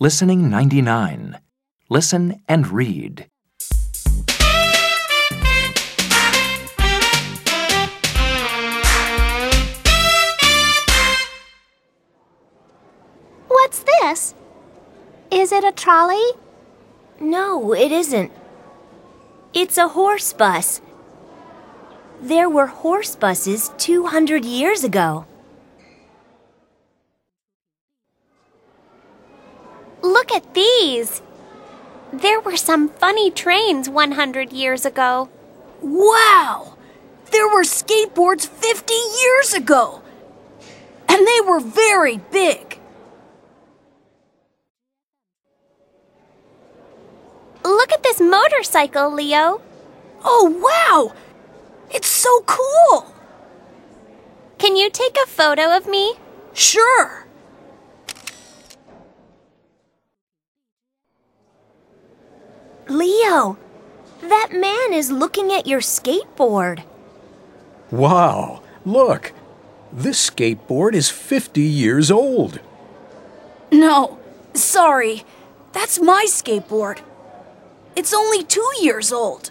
Listening 99. Listen and read. What's this? Is it a trolley? No, it isn't. It's a horse bus. There were horse buses 200 years ago. Look at these. There were some funny trains 100 years ago. Wow! There were skateboards 50 years ago! And they were very big. Look at this motorcycle, Leo. Oh, wow! It's so cool! Can you take a photo of me? Sure! Leo, that man is looking at your skateboard. Wow, look. This skateboard is 50 years old. No, sorry. That's my skateboard. It's only two years old.